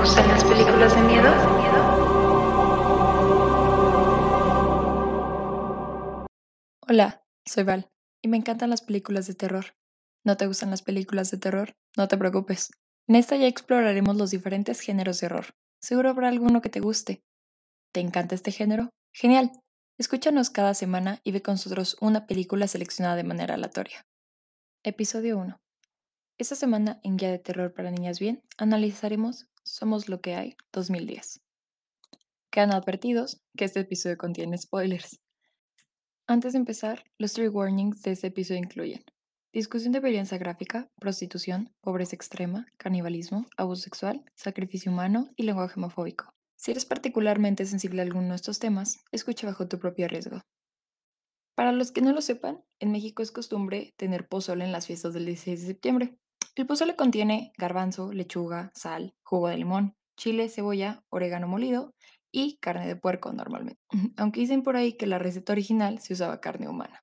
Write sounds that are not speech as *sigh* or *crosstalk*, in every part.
gustan las películas de miedo? Hola, soy Val y me encantan las películas de terror. ¿No te gustan las películas de terror? No te preocupes. En esta ya exploraremos los diferentes géneros de horror. Seguro habrá alguno que te guste. ¿Te encanta este género? Genial. Escúchanos cada semana y ve con nosotros una película seleccionada de manera aleatoria. Episodio 1. Esta semana en Guía de Terror para Niñas Bien analizaremos Somos lo que hay 2010. Quedan advertidos que este episodio contiene spoilers. Antes de empezar, los three warnings de este episodio incluyen discusión de violencia gráfica, prostitución, pobreza extrema, canibalismo, abuso sexual, sacrificio humano y lenguaje homofóbico. Si eres particularmente sensible a alguno de estos temas, escucha bajo tu propio riesgo. Para los que no lo sepan, en México es costumbre tener pozole en las fiestas del 16 de septiembre. El pozole contiene garbanzo, lechuga, sal, jugo de limón, chile, cebolla, orégano molido y carne de puerco normalmente. *laughs* Aunque dicen por ahí que la receta original se usaba carne humana.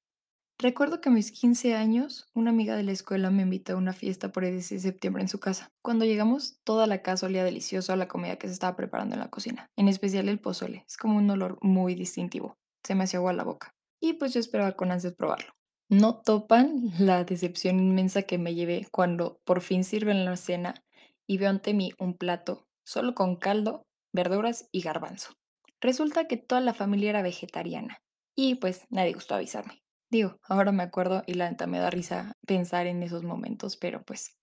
Recuerdo que a mis 15 años, una amiga de la escuela me invitó a una fiesta por el 16 de septiembre en su casa. Cuando llegamos, toda la casa olía delicioso a la comida que se estaba preparando en la cocina, en especial el pozole. Es como un olor muy distintivo. Se me hacía agua la boca. Y pues yo esperaba con ansias probarlo. No topan la decepción inmensa que me llevé cuando por fin sirven la cena y veo ante mí un plato solo con caldo, verduras y garbanzo. Resulta que toda la familia era vegetariana y pues nadie gustó avisarme. Digo, ahora me acuerdo y la neta me da risa pensar en esos momentos, pero pues,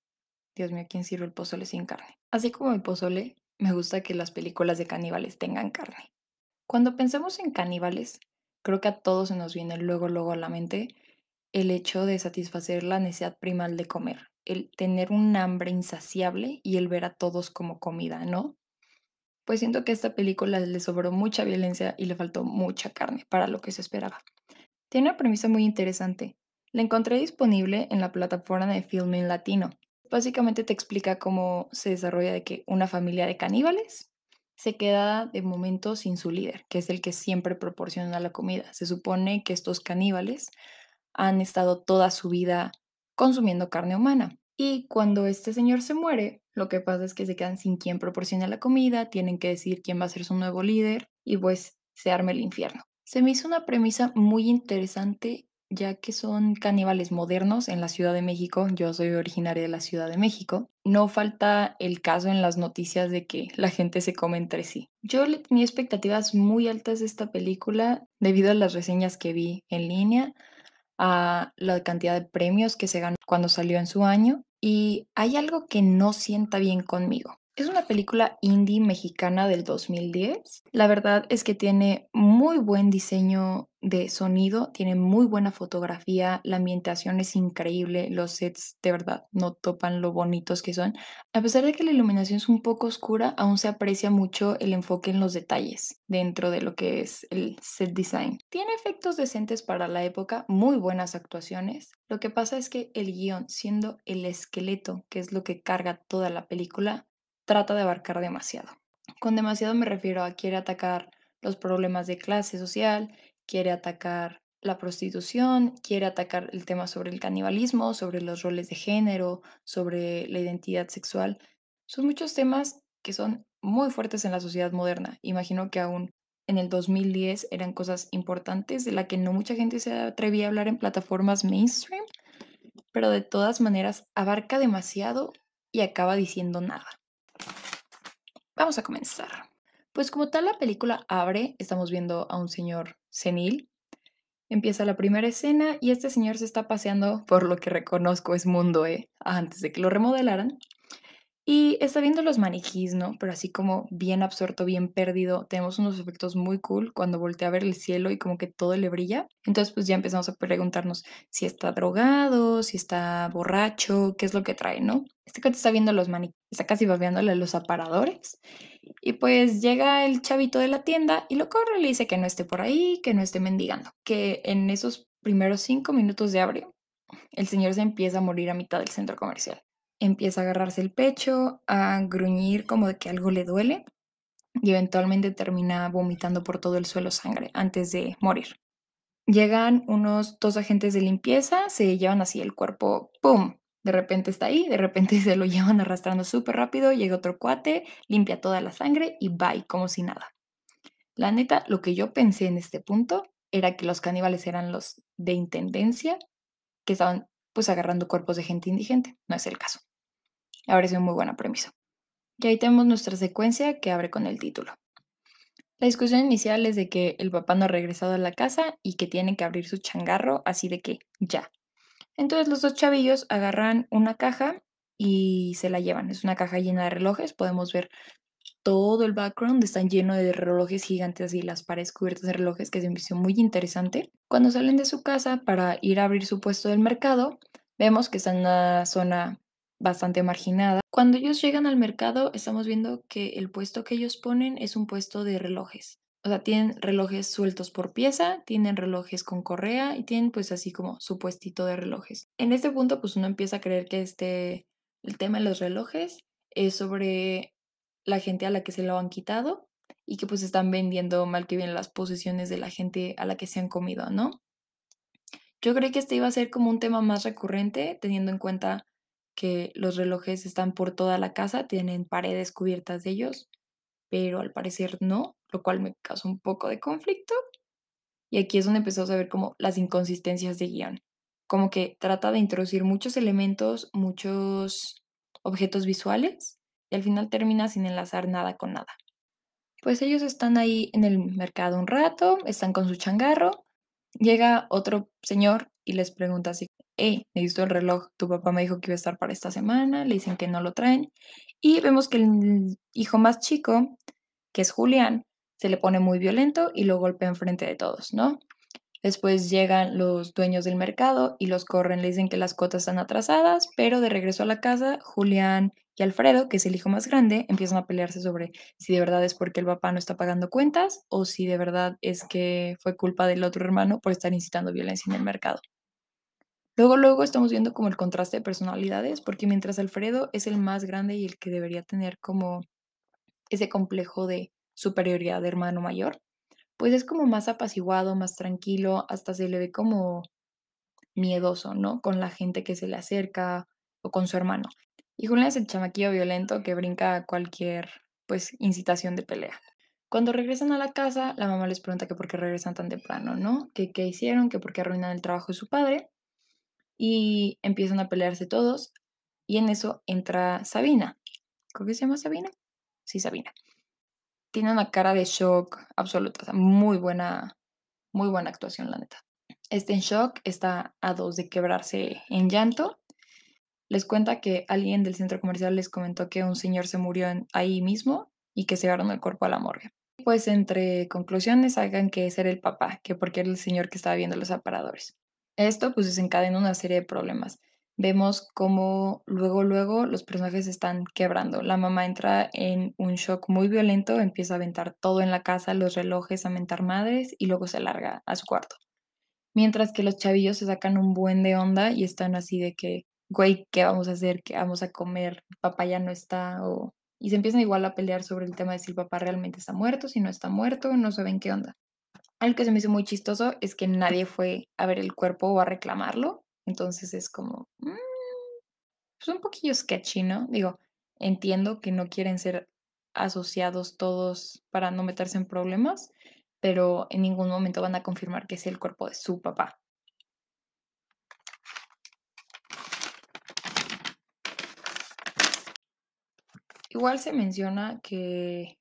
Dios mío, ¿quién sirve el pozole sin carne? Así como el pozole, me gusta que las películas de caníbales tengan carne. Cuando pensamos en caníbales, creo que a todos se nos viene luego, luego a la mente el hecho de satisfacer la necesidad primal de comer, el tener un hambre insaciable y el ver a todos como comida, ¿no? Pues siento que a esta película le sobró mucha violencia y le faltó mucha carne para lo que se esperaba. Tiene una premisa muy interesante. La encontré disponible en la plataforma de Filming Latino. Básicamente te explica cómo se desarrolla de que una familia de caníbales se queda de momento sin su líder, que es el que siempre proporciona la comida. Se supone que estos caníbales han estado toda su vida consumiendo carne humana. Y cuando este señor se muere, lo que pasa es que se quedan sin quien proporciona la comida, tienen que decidir quién va a ser su nuevo líder y pues se arma el infierno. Se me hizo una premisa muy interesante ya que son caníbales modernos en la Ciudad de México. Yo soy originaria de la Ciudad de México. No falta el caso en las noticias de que la gente se come entre sí. Yo tenía expectativas muy altas de esta película debido a las reseñas que vi en línea, a la cantidad de premios que se ganó cuando salió en su año y hay algo que no sienta bien conmigo. Es una película indie mexicana del 2010. La verdad es que tiene muy buen diseño de sonido, tiene muy buena fotografía, la ambientación es increíble, los sets de verdad no topan lo bonitos que son. A pesar de que la iluminación es un poco oscura, aún se aprecia mucho el enfoque en los detalles dentro de lo que es el set design. Tiene efectos decentes para la época, muy buenas actuaciones. Lo que pasa es que el guion, siendo el esqueleto, que es lo que carga toda la película, trata de abarcar demasiado. Con demasiado me refiero a quiere atacar los problemas de clase social, quiere atacar la prostitución, quiere atacar el tema sobre el canibalismo, sobre los roles de género, sobre la identidad sexual. Son muchos temas que son muy fuertes en la sociedad moderna. Imagino que aún en el 2010 eran cosas importantes de la que no mucha gente se atrevía a hablar en plataformas mainstream, pero de todas maneras abarca demasiado y acaba diciendo nada. Vamos a comenzar. Pues como tal la película abre, estamos viendo a un señor senil. Empieza la primera escena y este señor se está paseando por lo que reconozco es Mundo E, antes de que lo remodelaran. Y está viendo los maniquís, ¿no? Pero así como bien absorto, bien perdido. Tenemos unos efectos muy cool cuando voltea a ver el cielo y como que todo le brilla. Entonces pues ya empezamos a preguntarnos si está drogado, si está borracho, qué es lo que trae, ¿no? Este cuate está viendo los maniquís, está casi babeándole los aparadores. Y pues llega el chavito de la tienda y lo corre y le dice que no esté por ahí, que no esté mendigando. Que en esos primeros cinco minutos de abre, el señor se empieza a morir a mitad del centro comercial empieza a agarrarse el pecho, a gruñir como de que algo le duele y eventualmente termina vomitando por todo el suelo sangre antes de morir. Llegan unos dos agentes de limpieza, se llevan así el cuerpo, ¡pum!, De repente está ahí, de repente *laughs* se lo llevan arrastrando súper rápido, llega otro cuate, limpia toda la sangre y bye, como si nada. La neta, lo que yo pensé en este punto era que los caníbales eran los de intendencia que estaban pues agarrando cuerpos de gente indigente. No es el caso. Ahora es muy buena premisa. Y ahí tenemos nuestra secuencia que abre con el título. La discusión inicial es de que el papá no ha regresado a la casa y que tiene que abrir su changarro, así de que ya. Entonces los dos chavillos agarran una caja y se la llevan. Es una caja llena de relojes. Podemos ver todo el background está lleno de relojes gigantes y las paredes cubiertas de relojes, que se me hizo muy interesante. Cuando salen de su casa para ir a abrir su puesto del mercado, vemos que está en una zona bastante marginada. Cuando ellos llegan al mercado, estamos viendo que el puesto que ellos ponen es un puesto de relojes. O sea, tienen relojes sueltos por pieza, tienen relojes con correa y tienen pues así como su puestito de relojes. En este punto pues uno empieza a creer que este, el tema de los relojes es sobre la gente a la que se lo han quitado y que pues están vendiendo mal que bien las posesiones de la gente a la que se han comido, ¿no? Yo creí que este iba a ser como un tema más recurrente, teniendo en cuenta que los relojes están por toda la casa, tienen paredes cubiertas de ellos, pero al parecer no, lo cual me causó un poco de conflicto. Y aquí es donde empezamos a ver como las inconsistencias de guion. Como que trata de introducir muchos elementos, muchos objetos visuales, al final termina sin enlazar nada con nada. Pues ellos están ahí en el mercado un rato, están con su changarro, llega otro señor y les pregunta así, hey, necesito el reloj, tu papá me dijo que iba a estar para esta semana, le dicen que no lo traen, y vemos que el hijo más chico, que es Julián, se le pone muy violento y lo golpea enfrente de todos, ¿no? Después llegan los dueños del mercado y los corren, le dicen que las cotas están atrasadas, pero de regreso a la casa, Julián y Alfredo, que es el hijo más grande, empiezan a pelearse sobre si de verdad es porque el papá no está pagando cuentas o si de verdad es que fue culpa del otro hermano por estar incitando violencia en el mercado. Luego, luego estamos viendo como el contraste de personalidades, porque mientras Alfredo es el más grande y el que debería tener como ese complejo de superioridad de hermano mayor, pues es como más apaciguado, más tranquilo, hasta se le ve como miedoso, ¿no? Con la gente que se le acerca o con su hermano. Y Julián es el chamaquillo violento que brinca a cualquier, pues, incitación de pelea. Cuando regresan a la casa, la mamá les pregunta que por qué regresan tan temprano, ¿no? Que qué hicieron, que por qué arruinan el trabajo de su padre. Y empiezan a pelearse todos. Y en eso entra Sabina. ¿Cómo se llama Sabina? Sí, Sabina. Tiene una cara de shock absoluta. muy buena, muy buena actuación, la neta. Está en shock, está a dos de quebrarse en llanto les cuenta que alguien del centro comercial les comentó que un señor se murió ahí mismo y que se llevaron el cuerpo a la morgue. Pues entre conclusiones hagan que ese era el papá, que porque era el señor que estaba viendo los aparadores. Esto pues desencadena una serie de problemas. Vemos cómo luego, luego los personajes están quebrando. La mamá entra en un shock muy violento, empieza a aventar todo en la casa, los relojes, a mentar madres y luego se larga a su cuarto. Mientras que los chavillos se sacan un buen de onda y están así de que güey, ¿qué vamos a hacer? ¿Qué vamos a comer? papá ya no está. O... Y se empiezan igual a pelear sobre el tema de si el papá realmente está muerto, si no está muerto, no saben qué onda. Algo que se me hizo muy chistoso es que nadie fue a ver el cuerpo o a reclamarlo. Entonces es como, mm, pues un poquillo sketchy, ¿no? Digo, entiendo que no quieren ser asociados todos para no meterse en problemas, pero en ningún momento van a confirmar que es el cuerpo de su papá. Igual se menciona que,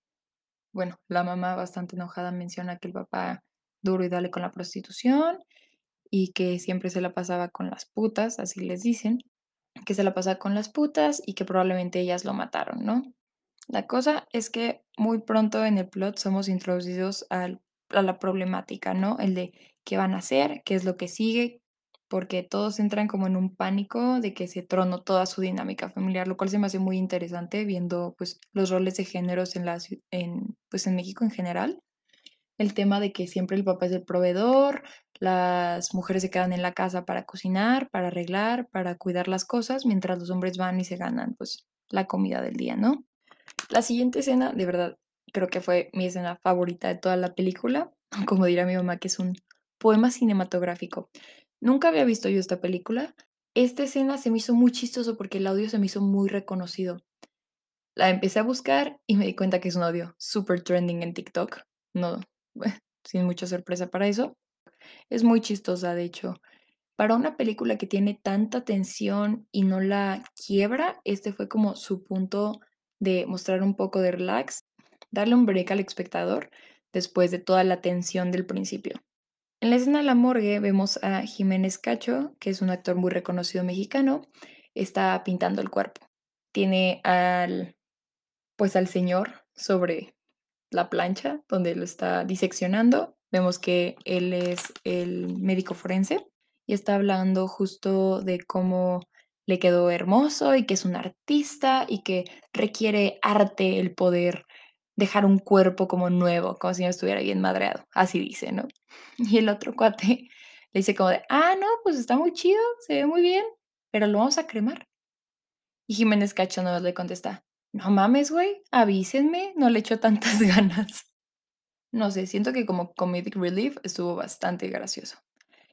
bueno, la mamá bastante enojada menciona que el papá duro y dale con la prostitución y que siempre se la pasaba con las putas, así les dicen, que se la pasaba con las putas y que probablemente ellas lo mataron, ¿no? La cosa es que muy pronto en el plot somos introducidos a la problemática, ¿no? El de qué van a hacer, qué es lo que sigue, porque todos entran como en un pánico de que se tronó toda su dinámica familiar, lo cual se me hace muy interesante viendo pues los roles de géneros en, la, en, pues, en México en general. El tema de que siempre el papá es el proveedor, las mujeres se quedan en la casa para cocinar, para arreglar, para cuidar las cosas, mientras los hombres van y se ganan pues la comida del día, ¿no? La siguiente escena, de verdad, creo que fue mi escena favorita de toda la película, como dirá mi mamá, que es un poema cinematográfico. Nunca había visto yo esta película, Esta escena se me hizo muy chistoso porque el audio se me hizo muy reconocido. La empecé a buscar y me di cuenta que es un audio súper trending en TikTok. No, *laughs* sin mucha sorpresa para eso. Es muy chistosa, de hecho. Para una película que tiene tanta tensión y no la quiebra, este fue como su punto de mostrar un poco de relax, darle un break al espectador después de toda la tensión del principio. En la escena de la morgue vemos a Jiménez Cacho, que es un actor muy reconocido mexicano, está pintando el cuerpo. Tiene al pues al señor sobre la plancha donde lo está diseccionando. Vemos que él es el médico forense y está hablando justo de cómo le quedó hermoso y que es un artista y que requiere arte el poder dejar un cuerpo como nuevo, como si no estuviera bien madreado. Así dice, ¿no? Y el otro cuate *laughs* le dice como de, ah, no, pues está muy chido, se ve muy bien, pero lo vamos a cremar. Y Jiménez Cacho no le contesta, no mames, güey, avísenme, no le echo tantas *laughs* ganas. No sé, siento que como comedic relief estuvo bastante gracioso.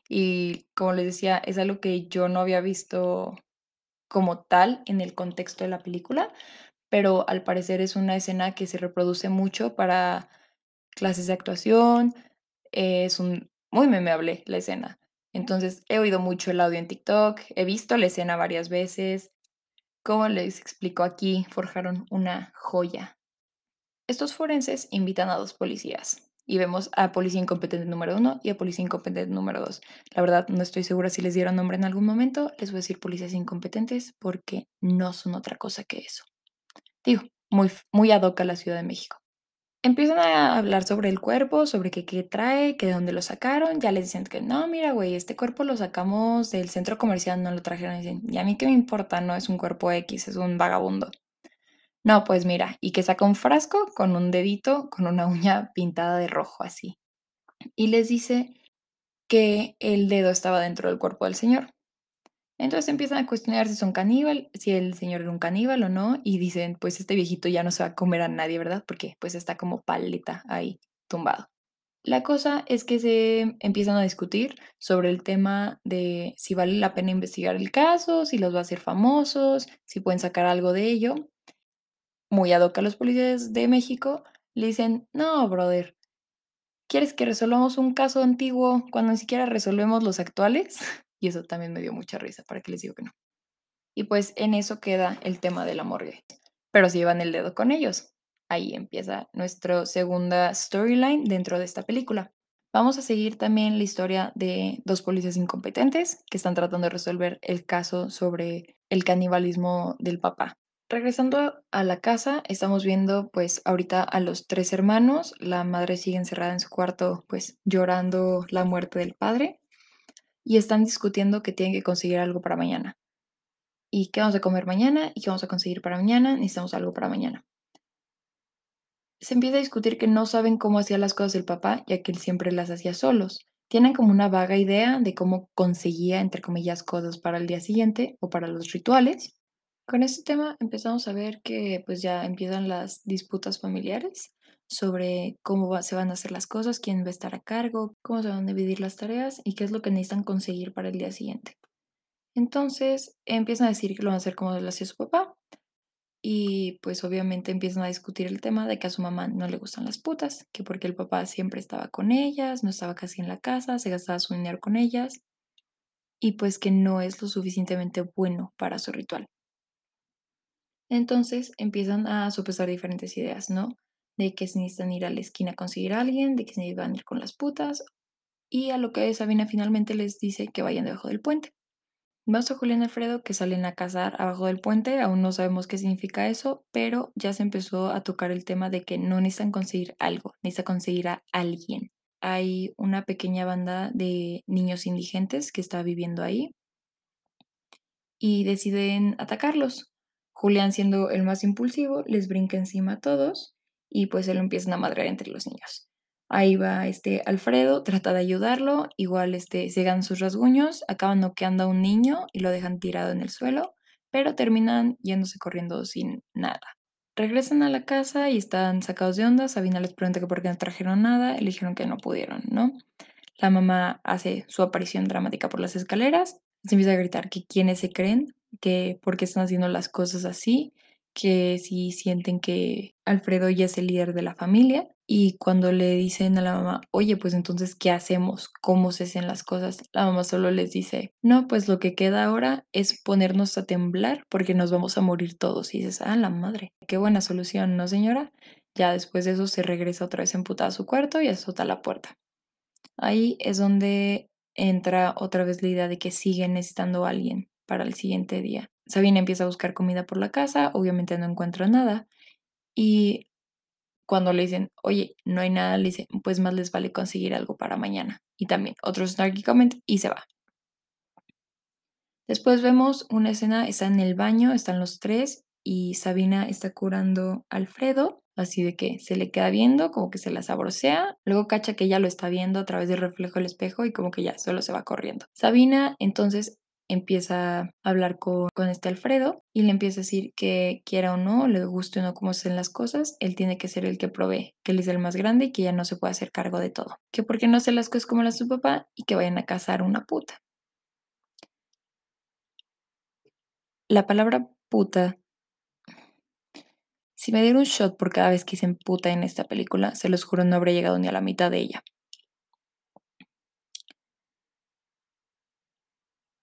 Y como les decía, es algo que yo no había visto como tal en el contexto de la película, pero al parecer es una escena que se reproduce mucho para clases de actuación, es un muy memeable la escena. Entonces, he oído mucho el audio en TikTok, he visto la escena varias veces. Como les explico aquí, forjaron una joya. Estos forenses invitan a dos policías y vemos a policía incompetente número uno y a policía incompetente número dos. La verdad, no estoy segura si les dieron nombre en algún momento. Les voy a decir policías incompetentes porque no son otra cosa que eso. Muy, muy ad hoc a la Ciudad de México. Empiezan a hablar sobre el cuerpo, sobre qué, qué trae, que de dónde lo sacaron. Ya les dicen que no, mira, güey, este cuerpo lo sacamos del centro comercial, no lo trajeron. Y dicen, y a mí qué me importa, no es un cuerpo X, es un vagabundo. No, pues mira, y que saca un frasco con un dedito, con una *laughs* uña pintada de rojo así. Y les dice que el dedo estaba dentro del cuerpo del señor. Entonces empiezan a cuestionar si son caníbal, si el señor era un caníbal o no, y dicen, pues este viejito ya no se va a comer a nadie, ¿verdad? Porque pues está como paleta ahí tumbado. La cosa es que se empiezan a discutir sobre el tema de si vale la pena investigar el caso, si los va a hacer famosos, si pueden sacar algo de ello. Muy ad a los policías de México le dicen, no, brother, ¿quieres que resolvamos un caso antiguo cuando ni siquiera resolvemos los actuales? Y eso también me dio mucha risa, para que les digo que no. Y pues en eso queda el tema de la morgue. Pero si llevan el dedo con ellos. Ahí empieza nuestra segunda storyline dentro de esta película. Vamos a seguir también la historia de dos policías incompetentes que están tratando de resolver el caso sobre el canibalismo del papá. Regresando a la casa, estamos viendo pues ahorita a los tres hermanos. La madre sigue encerrada en su cuarto pues llorando la muerte del padre y están discutiendo que tienen que conseguir algo para mañana. ¿Y qué vamos a comer mañana? ¿Y qué vamos a conseguir para mañana? Necesitamos algo para mañana. Se empieza a discutir que no saben cómo hacía las cosas el papá, ya que él siempre las hacía solos. Tienen como una vaga idea de cómo conseguía, entre comillas, cosas para el día siguiente o para los rituales. Con este tema empezamos a ver que pues ya empiezan las disputas familiares sobre cómo se van a hacer las cosas, quién va a estar a cargo, cómo se van a dividir las tareas y qué es lo que necesitan conseguir para el día siguiente. Entonces empiezan a decir que lo van a hacer como lo hacía su papá y pues obviamente empiezan a discutir el tema de que a su mamá no le gustan las putas, que porque el papá siempre estaba con ellas, no estaba casi en la casa, se gastaba su dinero con ellas y pues que no es lo suficientemente bueno para su ritual. Entonces empiezan a sopesar diferentes ideas, ¿no? De que se necesitan ir a la esquina a conseguir a alguien, de que se van a ir con las putas, y a lo que Sabina finalmente les dice que vayan debajo del puente. Vemos a Julián Alfredo que salen a cazar abajo del puente, aún no sabemos qué significa eso, pero ya se empezó a tocar el tema de que no necesitan conseguir algo, necesitan conseguir a alguien. Hay una pequeña banda de niños indigentes que está viviendo ahí y deciden atacarlos. Julián, siendo el más impulsivo, les brinca encima a todos y pues se lo empiezan a madrear entre los niños. Ahí va este Alfredo, trata de ayudarlo, igual este, se ganan sus rasguños, acaban noqueando a un niño y lo dejan tirado en el suelo, pero terminan yéndose corriendo sin nada. Regresan a la casa y están sacados de onda, Sabina les pregunta que por qué no trajeron nada, eligieron que no pudieron, ¿no? La mamá hace su aparición dramática por las escaleras, Se empieza a gritar que quiénes se creen, que por qué están haciendo las cosas así, que si sienten que Alfredo ya es el líder de la familia. Y cuando le dicen a la mamá, oye, pues entonces, ¿qué hacemos? ¿Cómo se hacen las cosas? La mamá solo les dice, no, pues lo que queda ahora es ponernos a temblar porque nos vamos a morir todos. Y dices, ah, la madre, qué buena solución, ¿no, señora? Ya después de eso se regresa otra vez emputada a su cuarto y azota la puerta. Ahí es donde entra otra vez la idea de que siguen necesitando a alguien para el siguiente día. Sabina empieza a buscar comida por la casa, obviamente no encuentra nada. Y cuando le dicen, oye, no hay nada, le dicen, pues más les vale conseguir algo para mañana. Y también otro snarky comment y se va. Después vemos una escena, está en el baño, están los tres y Sabina está curando a Alfredo, así de que se le queda viendo, como que se la sabrosea, luego cacha que ella lo está viendo a través del reflejo del espejo y como que ya solo se va corriendo. Sabina entonces empieza a hablar con, con, este Alfredo y le empieza a decir que quiera o no, le guste o no cómo se hacen las cosas, él tiene que ser el que provee, que él es el más grande y que ya no se puede hacer cargo de todo, que porque no hace las cosas como las su papá y que vayan a casar una puta. La palabra puta si me diera un shot por cada vez que dicen puta en esta película, se los juro no habría llegado ni a la mitad de ella.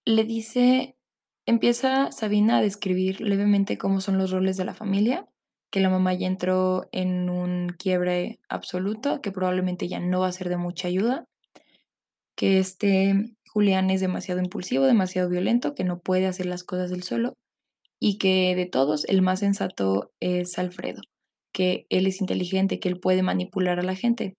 Le dice, empieza Sabina a describir levemente cómo son los roles de la familia, que la mamá ya entró en un quiebre absoluto, que probablemente ya no va a ser de mucha ayuda, que este Julián es demasiado impulsivo, demasiado violento, que no puede hacer las cosas él solo y que de todos el más sensato es Alfredo, que él es inteligente, que él puede manipular a la gente.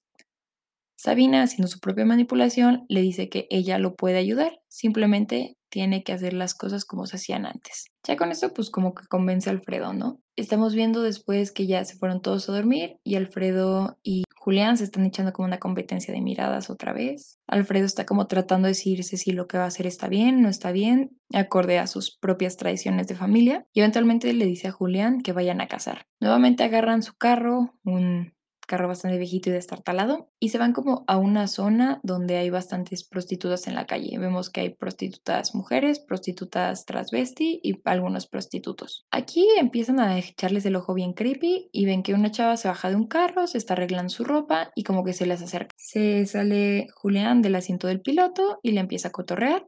Sabina, haciendo su propia manipulación, le dice que ella lo puede ayudar, simplemente tiene que hacer las cosas como se hacían antes. Ya con eso, pues como que convence a Alfredo, ¿no? Estamos viendo después que ya se fueron todos a dormir y Alfredo y Julián se están echando como una competencia de miradas otra vez. Alfredo está como tratando de decirse si lo que va a hacer está bien, no está bien, acorde a sus propias tradiciones de familia. Y eventualmente le dice a Julián que vayan a casar. Nuevamente agarran su carro, un carro bastante viejito y destartalado, y se van como a una zona donde hay bastantes prostitutas en la calle. Vemos que hay prostitutas mujeres, prostitutas transvesti y algunos prostitutos. Aquí empiezan a echarles el ojo bien creepy y ven que una chava se baja de un carro, se está arreglando su ropa y como que se les acerca. Se sale Julián del asiento del piloto y le empieza a cotorrear.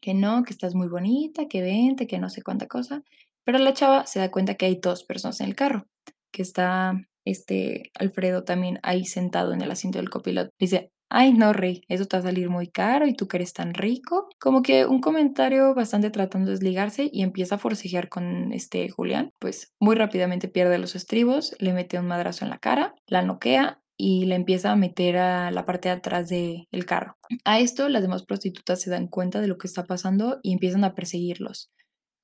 Que no, que estás muy bonita, que vente, que no sé cuánta cosa. Pero la chava se da cuenta que hay dos personas en el carro, que está este Alfredo también ahí sentado en el asiento del copiloto. Dice, ay no, Rey, eso te va a salir muy caro y tú que eres tan rico. Como que un comentario bastante tratando de desligarse y empieza a forcejear con este Julián. Pues muy rápidamente pierde los estribos, le mete un madrazo en la cara, la noquea y le empieza a meter a la parte de atrás del carro. A esto las demás prostitutas se dan cuenta de lo que está pasando y empiezan a perseguirlos.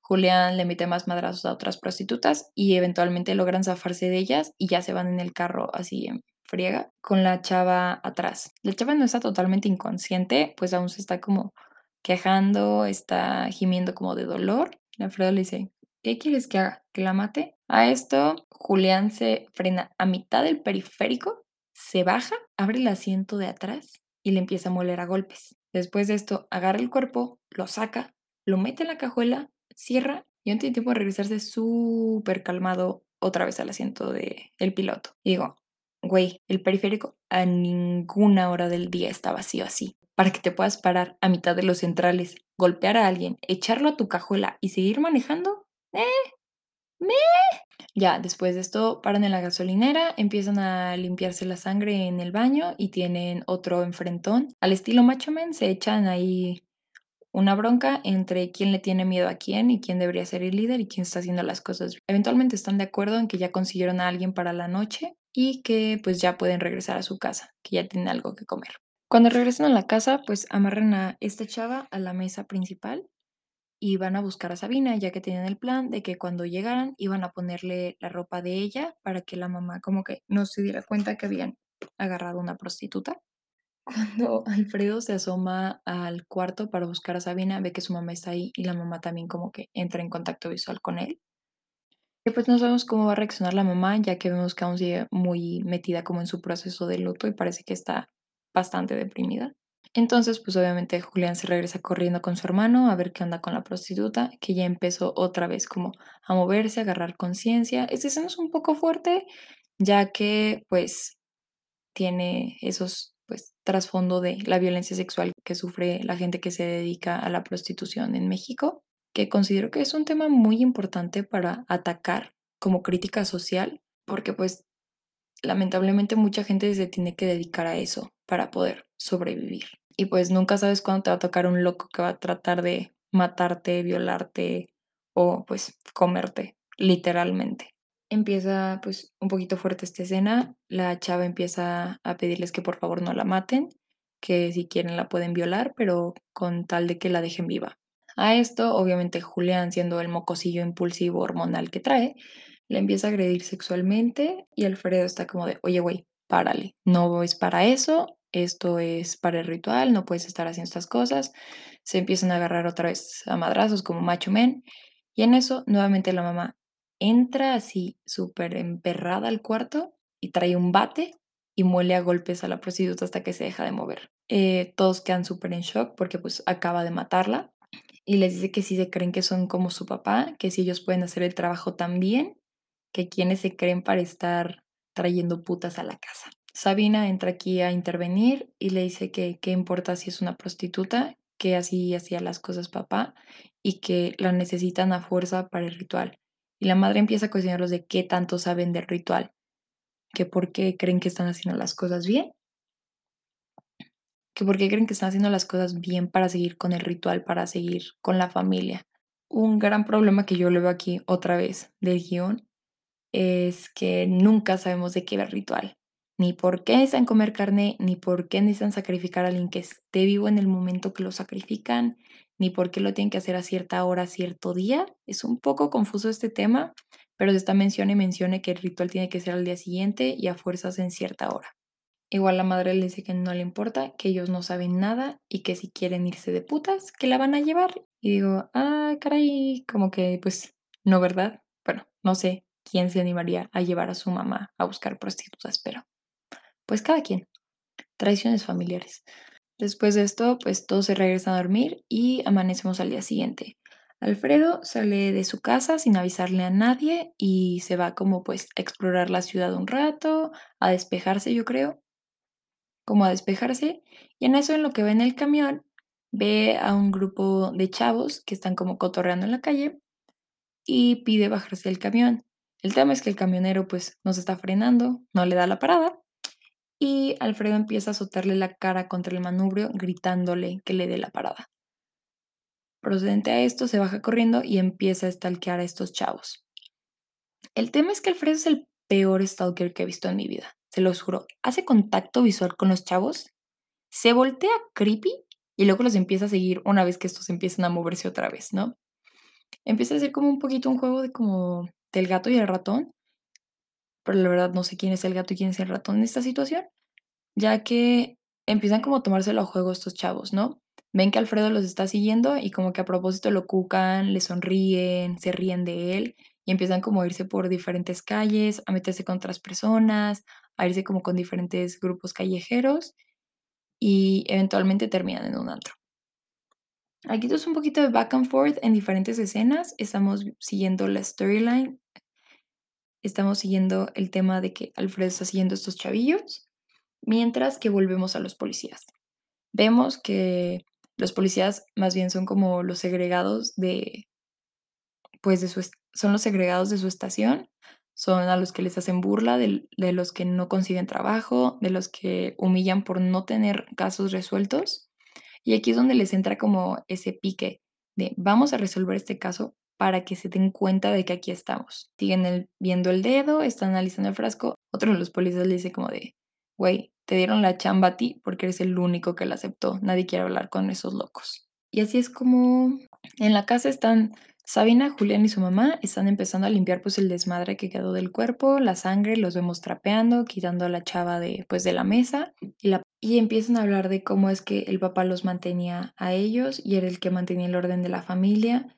Julián le mete más madrazos a otras prostitutas y eventualmente logran zafarse de ellas y ya se van en el carro así en friega con la chava atrás. La chava no está totalmente inconsciente, pues aún se está como quejando, está gimiendo como de dolor. Alfredo le dice, ¿qué quieres que haga? ¿Que la mate? A esto, Julián se frena a mitad del periférico, se baja, abre el asiento de atrás y le empieza a moler a golpes. Después de esto, agarra el cuerpo, lo saca, lo mete en la cajuela cierra y no tiene tiempo de regresarse súper calmado otra vez al asiento del el piloto. Y digo, güey, el periférico a ninguna hora del día está vacío así. Para que te puedas parar a mitad de los centrales, golpear a alguien, echarlo a tu cajuela y seguir manejando, eh, me. Ya, después de esto, paran en la gasolinera, empiezan a limpiarse la sangre en el baño y tienen otro enfrentón. Al estilo Macho Men, se echan ahí una bronca entre quién le tiene miedo a quién y quién debería ser el líder y quién está haciendo las cosas. Eventualmente están de acuerdo en que ya consiguieron a alguien para la noche y que pues ya pueden regresar a su casa, que ya tienen algo que comer. Cuando regresan a la casa, pues amarran a esta chava a la mesa principal y van a buscar a Sabina, ya que tenían el plan de que cuando llegaran iban a ponerle la ropa de ella para que la mamá como que no se diera cuenta que habían agarrado una prostituta. Cuando Alfredo se asoma al cuarto para buscar a Sabina, ve que su mamá está ahí y la mamá también como que entra en contacto visual con él. Y pues no sabemos cómo va a reaccionar la mamá, ya que vemos que aún sigue muy metida como en su proceso de luto y parece que está bastante deprimida. Entonces, pues obviamente Julián se regresa corriendo con su hermano a ver qué onda con la prostituta, que ya empezó otra vez como a moverse, a agarrar conciencia. Esta escena es un poco fuerte, ya que pues tiene esos trasfondo de la violencia sexual que sufre la gente que se dedica a la prostitución en México, que considero que es un tema muy importante para atacar como crítica social, porque pues lamentablemente mucha gente se tiene que dedicar a eso para poder sobrevivir. Y pues nunca sabes cuándo te va a tocar un loco que va a tratar de matarte, violarte o pues comerte, literalmente. Empieza pues un poquito fuerte esta escena, la chava empieza a pedirles que por favor no la maten, que si quieren la pueden violar, pero con tal de que la dejen viva. A esto, obviamente Julián, siendo el mocosillo impulsivo hormonal que trae, le empieza a agredir sexualmente y Alfredo está como de, oye, güey, párale, no es para eso, esto es para el ritual, no puedes estar haciendo estas cosas. Se empiezan a agarrar otra vez a madrazos como macho men y en eso nuevamente la mamá entra así súper emperrada al cuarto y trae un bate y muele a golpes a la prostituta hasta que se deja de mover. Eh, todos quedan súper en shock porque pues acaba de matarla y les dice que si se creen que son como su papá, que si ellos pueden hacer el trabajo también, que quienes se creen para estar trayendo putas a la casa. Sabina entra aquí a intervenir y le dice que qué importa si es una prostituta, que así hacía las cosas papá y que la necesitan a fuerza para el ritual. Y la madre empieza a cuestionarlos de qué tanto saben del ritual, que por qué creen que están haciendo las cosas bien, que por qué creen que están haciendo las cosas bien para seguir con el ritual, para seguir con la familia. Un gran problema que yo le veo aquí otra vez del guion es que nunca sabemos de qué va el ritual, ni por qué necesitan comer carne, ni por qué necesitan sacrificar a alguien que esté vivo en el momento que lo sacrifican, ni por qué lo tienen que hacer a cierta hora, cierto día. Es un poco confuso este tema, pero se está menciona y mencione que el ritual tiene que ser al día siguiente y a fuerzas en cierta hora. Igual la madre le dice que no le importa, que ellos no saben nada y que si quieren irse de putas, que la van a llevar. Y digo, ah, caray, como que pues no, ¿verdad? Bueno, no sé quién se animaría a llevar a su mamá a buscar prostitutas, pero pues cada quien. Traiciones familiares. Después de esto, pues todos se regresan a dormir y amanecemos al día siguiente. Alfredo sale de su casa sin avisarle a nadie y se va como pues a explorar la ciudad un rato, a despejarse yo creo, como a despejarse. Y en eso en lo que ve en el camión, ve a un grupo de chavos que están como cotorreando en la calle y pide bajarse del camión. El tema es que el camionero pues nos está frenando, no le da la parada y Alfredo empieza a azotarle la cara contra el manubrio gritándole que le dé la parada. Procedente a esto, se baja corriendo y empieza a stalkear a estos chavos. El tema es que Alfredo es el peor stalker que he visto en mi vida, se los juro. Hace contacto visual con los chavos, se voltea creepy y luego los empieza a seguir una vez que estos empiezan a moverse otra vez, ¿no? Empieza a ser como un poquito un juego de como del gato y el ratón, pero la verdad no sé quién es el gato y quién es el ratón en esta situación, ya que empiezan como a tomárselo a juego estos chavos, ¿no? Ven que Alfredo los está siguiendo y como que a propósito lo cucan, le sonríen, se ríen de él y empiezan como a irse por diferentes calles, a meterse con otras personas, a irse como con diferentes grupos callejeros y eventualmente terminan en un antro. Aquí es un poquito de back and forth en diferentes escenas. Estamos siguiendo la storyline. Estamos siguiendo el tema de que Alfredo está siguiendo estos chavillos, mientras que volvemos a los policías. Vemos que los policías más bien son como los segregados de, pues de su, son los segregados de su estación, son a los que les hacen burla, de, de los que no consiguen trabajo, de los que humillan por no tener casos resueltos. Y aquí es donde les entra como ese pique de vamos a resolver este caso para que se den cuenta de que aquí estamos. Siguen el, viendo el dedo, están analizando el frasco. Otro de los policías le dice como de, güey, te dieron la chamba a ti porque eres el único que la aceptó. Nadie quiere hablar con esos locos. Y así es como en la casa están Sabina, Julián y su mamá están empezando a limpiar pues el desmadre que quedó del cuerpo, la sangre, los vemos trapeando, quitando a la chava de pues de la mesa y, la, y empiezan a hablar de cómo es que el papá los mantenía a ellos y era el que mantenía el orden de la familia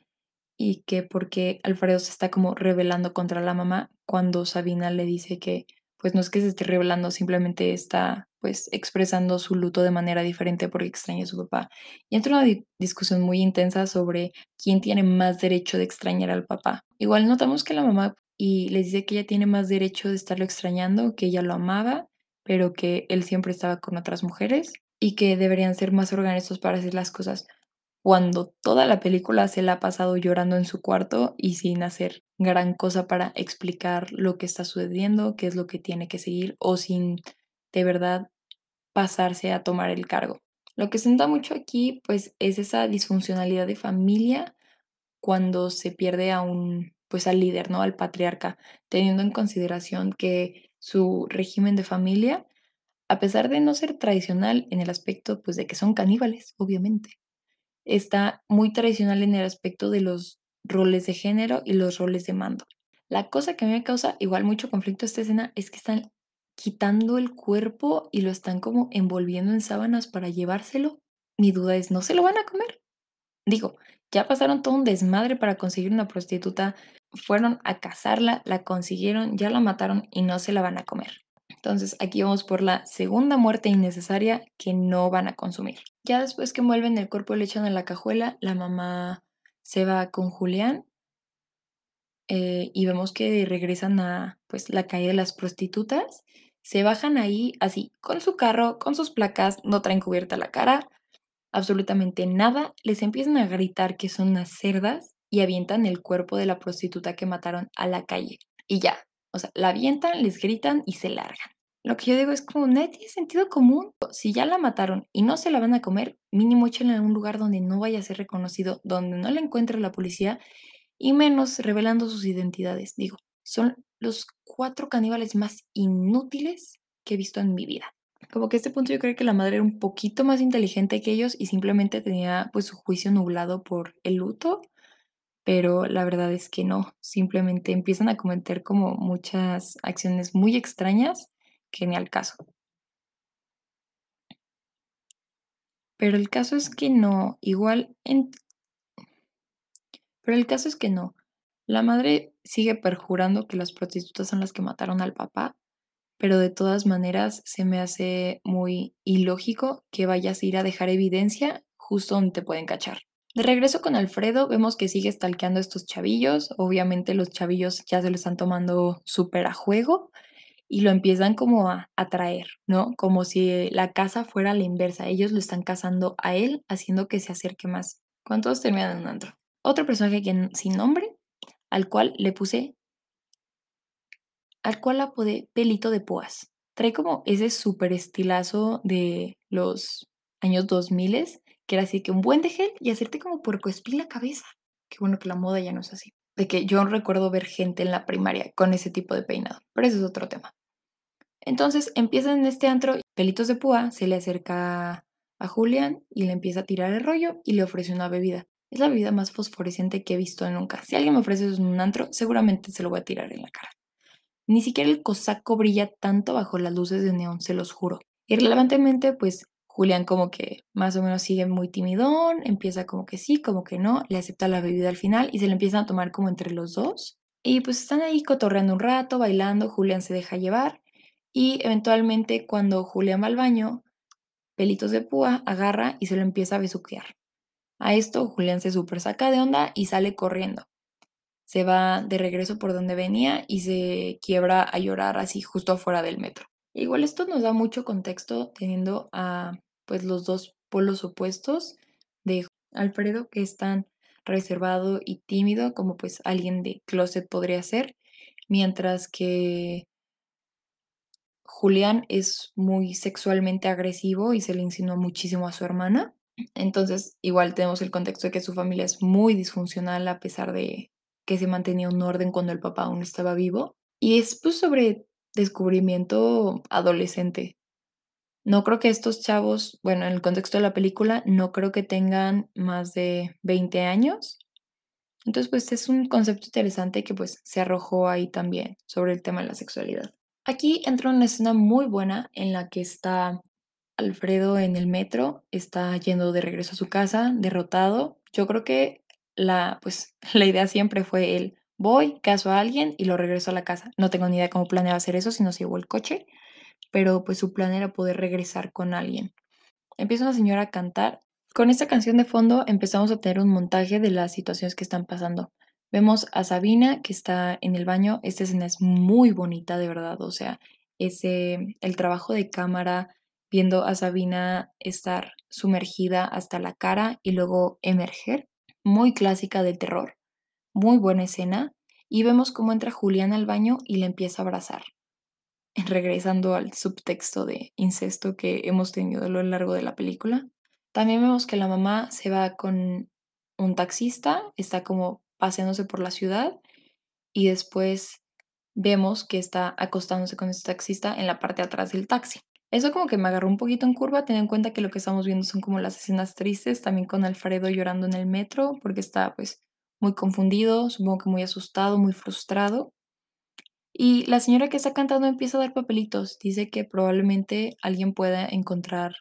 y que porque Alfredo se está como rebelando contra la mamá cuando Sabina le dice que pues no es que se esté revelando, simplemente está pues expresando su luto de manera diferente porque extraña a su papá. Y entra una di- discusión muy intensa sobre quién tiene más derecho de extrañar al papá. Igual notamos que la mamá y les dice que ella tiene más derecho de estarlo extrañando, que ella lo amaba, pero que él siempre estaba con otras mujeres y que deberían ser más organizados para hacer las cosas cuando toda la película se la ha pasado llorando en su cuarto y sin hacer gran cosa para explicar lo que está sucediendo, qué es lo que tiene que seguir o sin de verdad pasarse a tomar el cargo. Lo que se mucho aquí, pues, es esa disfuncionalidad de familia cuando se pierde a un, pues, al líder, ¿no? Al patriarca, teniendo en consideración que su régimen de familia, a pesar de no ser tradicional en el aspecto, pues, de que son caníbales, obviamente está muy tradicional en el aspecto de los roles de género y los roles de mando. La cosa que a mí me causa igual mucho conflicto esta escena es que están quitando el cuerpo y lo están como envolviendo en sábanas para llevárselo. Mi duda es, ¿no se lo van a comer? Digo, ya pasaron todo un desmadre para conseguir una prostituta, fueron a cazarla, la consiguieron, ya la mataron y no se la van a comer. Entonces aquí vamos por la segunda muerte innecesaria que no van a consumir. Ya después que envuelven el cuerpo y le echan a la cajuela, la mamá se va con Julián eh, y vemos que regresan a pues la calle de las prostitutas. Se bajan ahí así, con su carro, con sus placas, no traen cubierta la cara, absolutamente nada, les empiezan a gritar que son unas cerdas y avientan el cuerpo de la prostituta que mataron a la calle. Y ya, o sea, la avientan, les gritan y se largan. Lo que yo digo es como, nadie tiene sentido común. Si ya la mataron y no se la van a comer, mínimo échenla en un lugar donde no vaya a ser reconocido, donde no la encuentre la policía y menos revelando sus identidades. Digo, son los cuatro caníbales más inútiles que he visto en mi vida. Como que a este punto yo creo que la madre era un poquito más inteligente que ellos y simplemente tenía pues su juicio nublado por el luto, pero la verdad es que no, simplemente empiezan a cometer como muchas acciones muy extrañas que ni al caso. Pero el caso es que no, igual en pero el caso es que no. La madre sigue perjurando que las prostitutas son las que mataron al papá, pero de todas maneras se me hace muy ilógico que vayas a ir a dejar evidencia justo donde te pueden cachar. De regreso con Alfredo, vemos que sigue stalkeando estos chavillos. Obviamente los chavillos ya se lo están tomando súper a juego y lo empiezan como a atraer, ¿no? Como si la casa fuera la inversa. Ellos lo están cazando a él, haciendo que se acerque más. ¿Cuántos terminan en un? Otro personaje que sin nombre, al cual le puse al cual apodé Pelito de Púas. Trae como ese súper estilazo de los años 2000, que era así que un buen de gel y hacerte como puercoespín la cabeza. Qué bueno que la moda ya no es así. De que yo recuerdo ver gente en la primaria con ese tipo de peinado, pero eso es otro tema. Entonces empiezan en este antro, Pelitos de Púa se le acerca a Julián y le empieza a tirar el rollo y le ofrece una bebida. Es la bebida más fosforescente que he visto nunca. Si alguien me ofrece eso en un antro, seguramente se lo voy a tirar en la cara. Ni siquiera el cosaco brilla tanto bajo las luces de neón, se los juro. Irrelevantemente, pues Julián como que más o menos sigue muy timidón, empieza como que sí, como que no, le acepta la bebida al final y se le empiezan a tomar como entre los dos. Y pues están ahí cotorreando un rato, bailando, Julián se deja llevar y eventualmente cuando Julián va al baño, Pelitos de Púa agarra y se lo empieza a besuquear. A esto Julián se super saca de onda y sale corriendo se va de regreso por donde venía y se quiebra a llorar así justo afuera del metro. Igual esto nos da mucho contexto teniendo a pues los dos polos opuestos de Alfredo que es tan reservado y tímido como pues alguien de closet podría ser, mientras que Julián es muy sexualmente agresivo y se le insinuó muchísimo a su hermana. Entonces, igual tenemos el contexto de que su familia es muy disfuncional a pesar de que se mantenía un orden cuando el papá aún estaba vivo. Y es pues sobre descubrimiento adolescente. No creo que estos chavos, bueno, en el contexto de la película, no creo que tengan más de 20 años. Entonces, pues es un concepto interesante que pues se arrojó ahí también sobre el tema de la sexualidad. Aquí entra una escena muy buena en la que está Alfredo en el metro, está yendo de regreso a su casa, derrotado. Yo creo que la, pues, *laughs* la idea siempre fue el voy, caso a alguien y lo regreso a la casa. No tengo ni idea cómo planeaba hacer eso si no se el coche, pero pues su plan era poder regresar con alguien. Empieza una señora a cantar. Con esta canción de fondo empezamos a tener un montaje de las situaciones que están pasando. Vemos a Sabina que está en el baño. Esta escena es muy bonita, de verdad. O sea, ese, el trabajo de cámara, viendo a Sabina estar sumergida hasta la cara y luego emerger. Muy clásica del terror. Muy buena escena. Y vemos cómo entra Julián al baño y le empieza a abrazar. *laughs* Regresando al subtexto de incesto que hemos tenido a lo largo de la película. También vemos que la mamá se va con un taxista, está como paseándose por la ciudad y después vemos que está acostándose con este taxista en la parte de atrás del taxi. Eso como que me agarró un poquito en curva, teniendo en cuenta que lo que estamos viendo son como las escenas tristes, también con Alfredo llorando en el metro, porque está pues muy confundido, supongo que muy asustado, muy frustrado. Y la señora que está cantando empieza a dar papelitos, dice que probablemente alguien pueda encontrar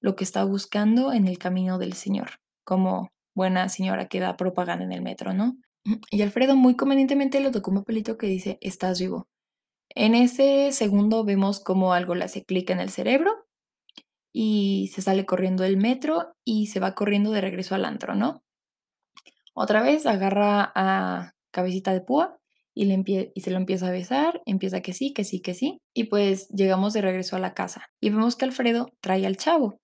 lo que está buscando en el camino del Señor, como buena señora que da propaganda en el metro, ¿no? *clears throat* Y Alfredo muy convenientemente le tocó un papelito que dice, estás vivo. En ese segundo vemos como algo le hace clic en el cerebro y se sale corriendo del metro y se va corriendo de regreso al antro, ¿no? Otra vez agarra a cabecita de púa y, le se lo empieza a besar, empieza que sí, que sí, que sí, y pues llegamos de regreso a la casa y vemos que Alfredo trae al chavo.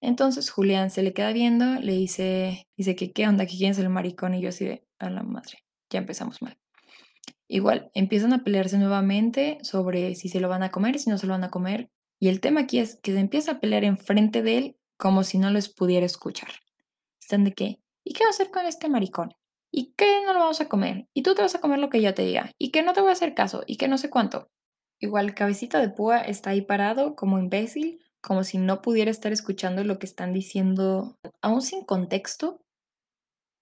Entonces Julián se le queda viendo, le dice, dice que qué onda, que quién es el maricón y yo así de, a la madre, ya empezamos mal. Igual, empiezan a pelearse nuevamente sobre si se lo van a comer, si no se lo van a comer. Y el tema aquí es que se empieza a pelear enfrente de él como si no les pudiera escuchar. Están de qué, ¿y qué va a hacer con este maricón? ¿Y qué no lo vamos a comer? ¿Y tú te vas a comer lo que yo te diga? ¿Y que no te voy a hacer caso? ¿Y que no sé cuánto? Igual, cabecita de púa está ahí parado como imbécil, como si no pudiera estar escuchando lo que están diciendo, aún sin contexto,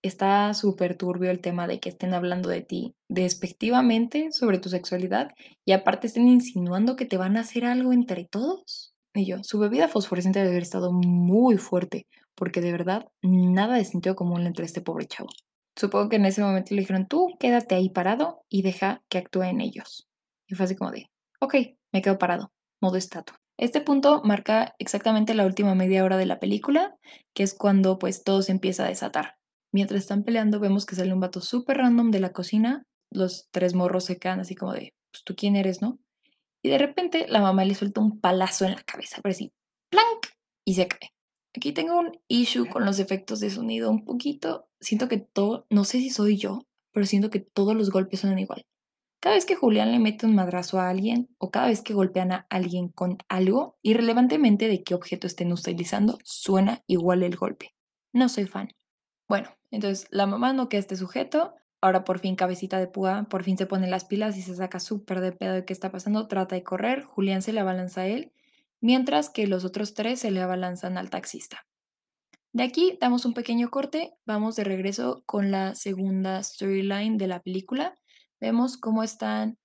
está súper turbio el tema de que estén hablando de ti despectivamente sobre tu sexualidad y aparte estén insinuando que te van a hacer algo entre todos. Y yo, su bebida fosforescente debe haber estado muy fuerte, porque de verdad nada de sentido común entre este pobre chavo. Supongo que en ese momento le dijeron, tú quédate ahí parado y deja que actúen ellos. Y fue así como de, ok, me quedo parado, modo estatua. Este punto marca exactamente la última media hora de la película, que es cuando pues todo se empieza a desatar. Mientras están peleando, vemos que sale un vato súper random de la cocina. Los tres morros se quedan así como de, pues tú quién eres, ¿no? Y de repente la mamá le suelta un palazo en la cabeza, pero así, ¡plank! Y se cae. Aquí tengo un issue con los efectos de sonido un poquito. Siento que todo, no sé si soy yo, pero siento que todos los golpes suenan igual. Cada vez que Julián le mete un madrazo a alguien o cada vez que golpean a alguien con algo, irrelevantemente de qué objeto estén utilizando, suena igual el golpe. No soy fan. Bueno, entonces la mamá no queda este sujeto, ahora por fin cabecita de púa, por fin se pone las pilas y se saca súper de pedo de qué está pasando, trata de correr, Julián se le abalanza a él, mientras que los otros tres se le abalanzan al taxista. De aquí damos un pequeño corte, vamos de regreso con la segunda storyline de la película. Vemos cómo están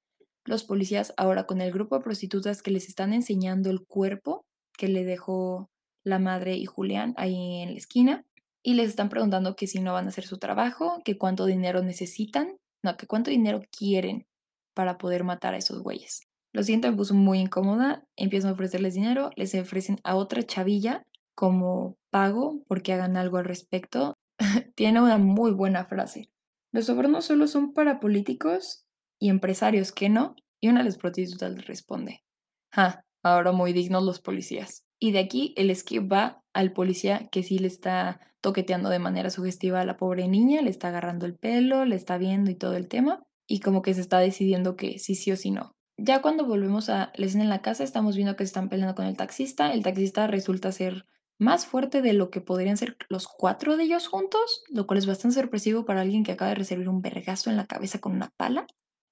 los policías ahora con el grupo de prostitutas que les están enseñando el cuerpo que le dejó la madre y Julián ahí en la esquina y les están preguntando que si no van a hacer su trabajo, que cuánto dinero necesitan, no, que cuánto dinero quieren para poder matar a esos güeyes. Lo siento, me puso muy incómoda, empiezan a ofrecerles dinero, les ofrecen a otra chavilla como pago porque hagan algo al respecto. *laughs* Tiene una muy buena frase. Los sobornos solo son para políticos y empresarios que no. Y una de las prostitutas les responde, ah, ahora muy dignos los policías. Y de aquí el esquí va al policía que sí le está toqueteando de manera sugestiva a la pobre niña, le está agarrando el pelo, le está viendo y todo el tema, y como que se está decidiendo que sí, sí o sí no. Ya cuando volvemos a la escena en la casa, estamos viendo que están peleando con el taxista. El taxista resulta ser más fuerte de lo que podrían ser los cuatro de ellos juntos, lo cual es bastante sorpresivo para alguien que acaba de recibir un vergazo en la cabeza con una pala.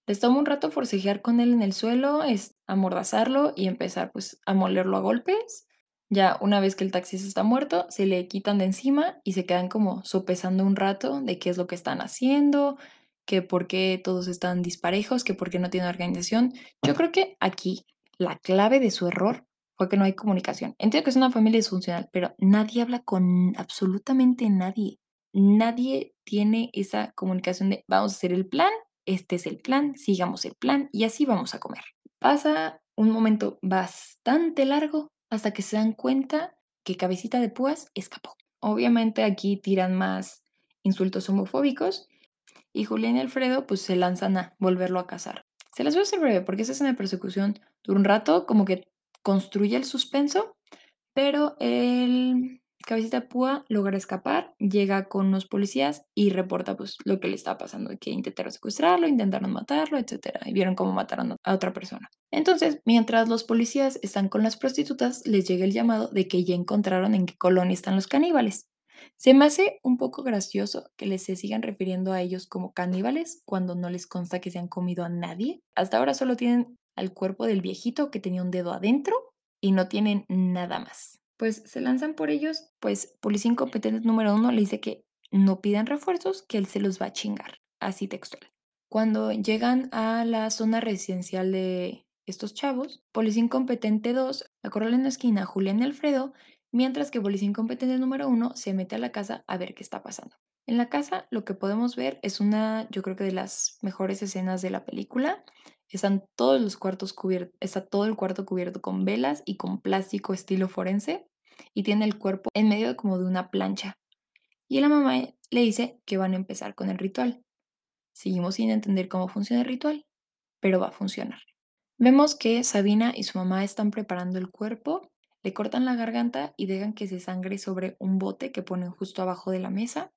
Les toma un rato forcejear con él en el suelo, es amordazarlo y empezar pues a molerlo a golpes. Ya una vez que el taxista está muerto, se le quitan de encima y se quedan como sopesando un rato de qué es lo que están haciendo, que por qué todos están disparejos, que por qué no tienen organización. Yo creo que aquí la clave de su error fue que no hay comunicación. Entiendo que es una familia disfuncional, pero nadie habla con absolutamente nadie. nadie tiene esa comunicación de vamos a hacer el plan, este es el plan, sigamos el plan y así vamos a comer. Pasa un momento bastante largo hasta que se dan cuenta que Cabecita de Púas escapó. Obviamente aquí tiran más insultos homofóbicos y Julián y Alfredo pues se lanzan a volverlo a cazar. Se las voy a hacer breve porque esa escena de persecución dura un rato, como que construye el suspenso, pero el Cabecita Púa logra escapar, llega con los policías y reporta pues lo que le está pasando, que intentaron secuestrarlo, intentaron matarlo, etc. Y vieron cómo mataron a otra persona. Entonces, mientras los policías están con las prostitutas, les llega el llamado de que ya encontraron en qué colonia están los caníbales. Se me hace un poco gracioso que les se sigan refiriendo a ellos como caníbales cuando no les consta que se han comido a nadie. Hasta ahora solo tienen al cuerpo del viejito que tenía un dedo adentro y no tienen nada más pues se lanzan por ellos, pues policía incompetente número uno le dice que no pidan refuerzos, que él se los va a chingar, así textual. Cuando llegan a la zona residencial de estos chavos, policía incompetente 2 acorrala en la esquina Julián y Alfredo, mientras que policía incompetente número uno se mete a la casa a ver qué está pasando. En la casa lo que podemos ver es una, yo creo que de las mejores escenas de la película. Están todos los cuartos cubiertos, está todo el cuarto cubierto con velas y con plástico estilo forense y tiene el cuerpo en medio como de una plancha. Y la mamá le dice que van a empezar con el ritual. Seguimos sin entender cómo funciona el ritual, pero va a funcionar. Vemos que Sabina y su mamá están preparando el cuerpo, le cortan la garganta y dejan que se sangre sobre un bote que ponen justo abajo de la mesa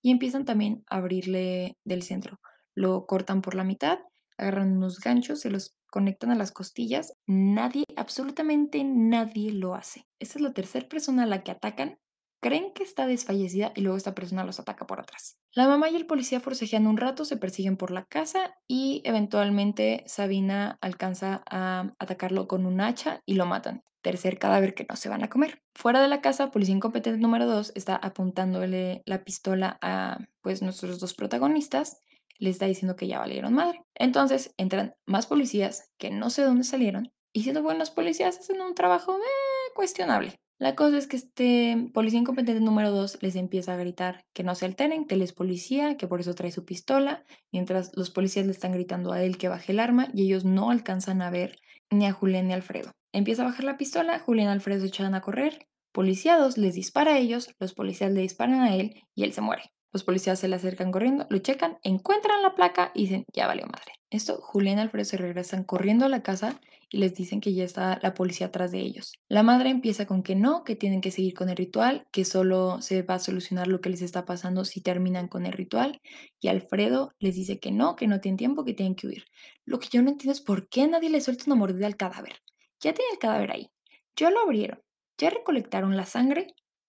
y empiezan también a abrirle del centro. Lo cortan por la mitad agarran unos ganchos, se los conectan a las costillas. Nadie, absolutamente nadie lo hace. Esta es la tercera persona a la que atacan. Creen que está desfallecida y luego esta persona los ataca por atrás. La mamá y el policía forcejean un rato, se persiguen por la casa y eventualmente Sabina alcanza a atacarlo con un hacha y lo matan. Tercer cadáver que no se van a comer. Fuera de la casa, policía incompetente número 2 está apuntándole la pistola a pues nuestros dos protagonistas le está diciendo que ya valieron madre. Entonces entran más policías que no sé dónde salieron y siendo buenos policías hacen un trabajo eh, cuestionable. La cosa es que este policía incompetente número 2 les empieza a gritar que no se alteren, que él es policía, que por eso trae su pistola, mientras los policías le están gritando a él que baje el arma y ellos no alcanzan a ver ni a Julián ni a Alfredo. Empieza a bajar la pistola, Julián y Alfredo echan a correr, policíados les dispara a ellos, los policías le disparan a él y él se muere. Los policías se le acercan corriendo, lo checan, encuentran la placa y dicen, ya valió madre. Esto, Julián y Alfredo se regresan corriendo a la casa y les dicen que ya está la policía atrás de ellos. La madre empieza con que no, que tienen que seguir con el ritual, que solo se va a solucionar lo que les está pasando si terminan con el ritual. Y Alfredo les dice que no, que no tienen tiempo, que tienen que huir. Lo que yo no entiendo es por qué nadie le suelta una mordida al cadáver. Ya tiene el cadáver ahí. Ya lo abrieron. Ya recolectaron la sangre.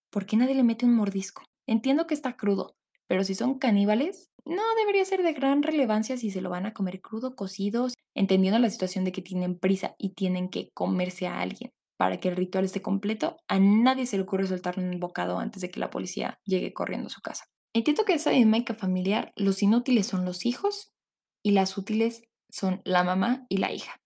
¿Por qué nadie le mete un mordisco? Entiendo que está crudo, pero si son caníbales, no debería ser de gran relevancia si se lo van a comer crudo, cocidos, entendiendo la situación de que tienen prisa y tienen que comerse a alguien. Para que el ritual esté completo, a nadie se le ocurre soltarle un bocado antes de que la policía llegue corriendo a su casa. Entiendo que esa dinámica familiar, los inútiles son los hijos y las útiles son la mamá y la hija.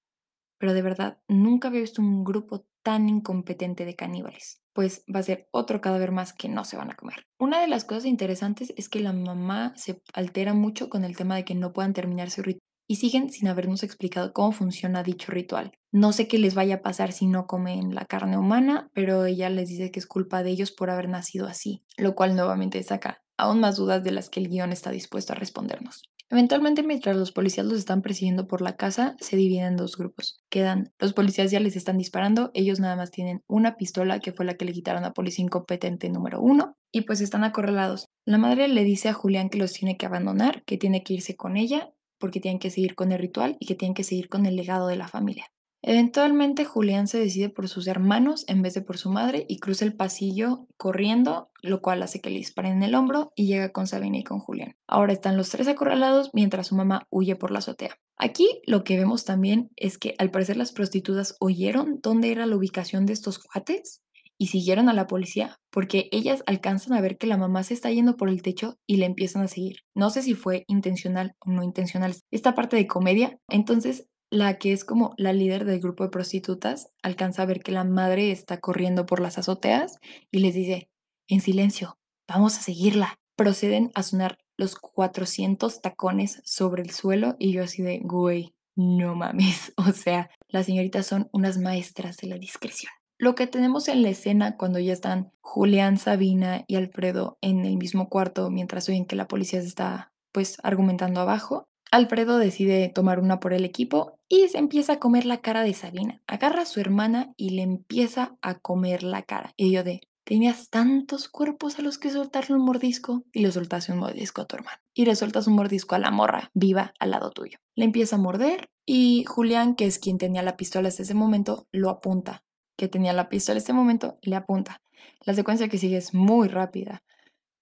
Pero de verdad, nunca había visto un grupo tan incompetente de caníbales, pues va a ser otro cadáver más que no se van a comer. Una de las cosas interesantes es que la mamá se altera mucho con el tema de que no puedan terminar su ritual y siguen sin habernos explicado cómo funciona dicho ritual. No sé qué les vaya a pasar si no comen la carne humana, pero ella les dice que es culpa de ellos por haber nacido así, lo cual nuevamente saca aún más dudas de las que el guion está dispuesto a respondernos. Eventualmente, mientras los policías los están persiguiendo por la casa, se dividen en dos grupos. Quedan, los policías ya les están disparando, ellos nada más tienen una pistola que fue la que le quitaron a policía incompetente número uno, y pues están acorralados. La madre le dice a Julián que los tiene que abandonar, que tiene que irse con ella, porque tienen que seguir con el ritual y que tienen que seguir con el legado de la familia. Eventualmente Julián se decide por sus hermanos en vez de por su madre y cruza el pasillo corriendo, lo cual hace que le disparen en el hombro y llega con Sabina y con Julián. Ahora están los tres acorralados mientras su mamá huye por la azotea. Aquí lo que vemos también es que al parecer las prostitutas oyeron dónde era la ubicación de estos cuates y siguieron a la policía porque ellas alcanzan a ver que la mamá se está yendo por el techo y le empiezan a seguir. No sé si fue intencional o no intencional esta parte de comedia. Entonces la que es como la líder del grupo de prostitutas alcanza a ver que la madre está corriendo por las azoteas y les dice, en silencio, vamos a seguirla. proceden a sonar los 400 tacones sobre el suelo y yo así de, güey, no mames. *laughs* O sea, las señoritas son unas maestras de la discreción. Lo que tenemos en la escena cuando ya están Julián, Sabina y Alfredo en el mismo cuarto mientras oyen que la policía se está pues argumentando abajo, Alfredo decide tomar una por el equipo y se empieza a comer la cara de Sabina. Agarra a su hermana y le empieza a comer la cara. Y yo de, tenías tantos cuerpos a los que soltarle un mordisco y le soltaste un mordisco a tu hermano. Y le soltas un mordisco a la morra viva al lado tuyo. Le empieza a morder y Julián, que es quien tenía la pistola hasta ese momento, lo apunta. Que tenía la pistola en este momento, le apunta. La secuencia que sigue es muy rápida.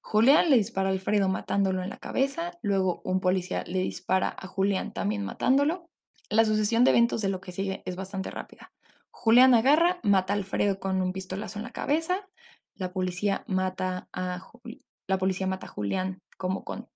Julián le dispara a Alfredo matándolo en la cabeza, luego un policía le dispara a Julián también matándolo. La sucesión de eventos de lo que sigue es bastante rápida. Julián agarra, mata a Alfredo con un pistolazo en la cabeza, la policía mata a, la policía mata a Julián como con